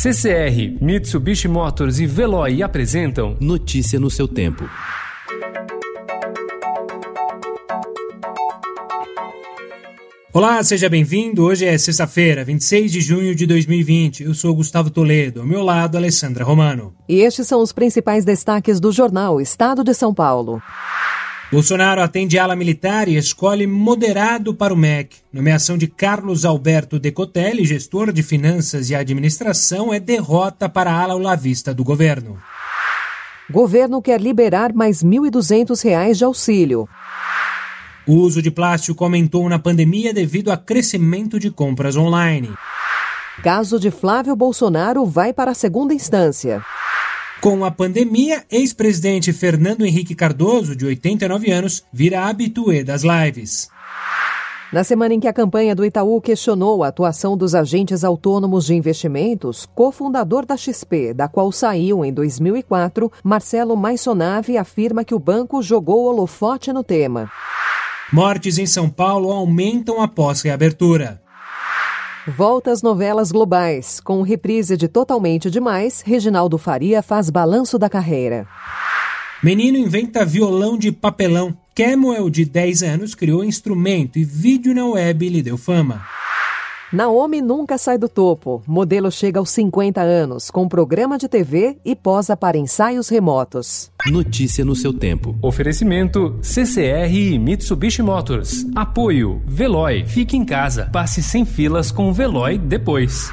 CCR, Mitsubishi Motors e Veloy apresentam Notícia no seu tempo. Olá, seja bem-vindo. Hoje é sexta-feira, 26 de junho de 2020. Eu sou Gustavo Toledo. Ao meu lado, Alessandra Romano. E estes são os principais destaques do jornal Estado de São Paulo. Bolsonaro atende ala militar e escolhe moderado para o MEC. Nomeação de Carlos Alberto Decotelli, gestor de finanças e administração, é derrota para a ala olavista do governo. Governo quer liberar mais R$ 1.200 de auxílio. O uso de plástico aumentou na pandemia devido a crescimento de compras online. Caso de Flávio Bolsonaro vai para a segunda instância. Com a pandemia, ex-presidente Fernando Henrique Cardoso, de 89 anos, vira habituê das lives. Na semana em que a campanha do Itaú questionou a atuação dos agentes autônomos de investimentos, cofundador da XP, da qual saiu em 2004, Marcelo Maisonave afirma que o banco jogou holofote no tema. Mortes em São Paulo aumentam após reabertura. Volta às novelas globais. Com reprise de Totalmente Demais, Reginaldo Faria faz balanço da carreira. Menino inventa violão de papelão. Kemuel, de 10 anos, criou instrumento e vídeo na web lhe deu fama. Naomi nunca sai do topo. Modelo chega aos 50 anos, com programa de TV e posa para ensaios remotos. Notícia no seu tempo. Oferecimento CCR e Mitsubishi Motors. Apoio Veloy. Fique em casa. Passe sem filas com o Veloy depois.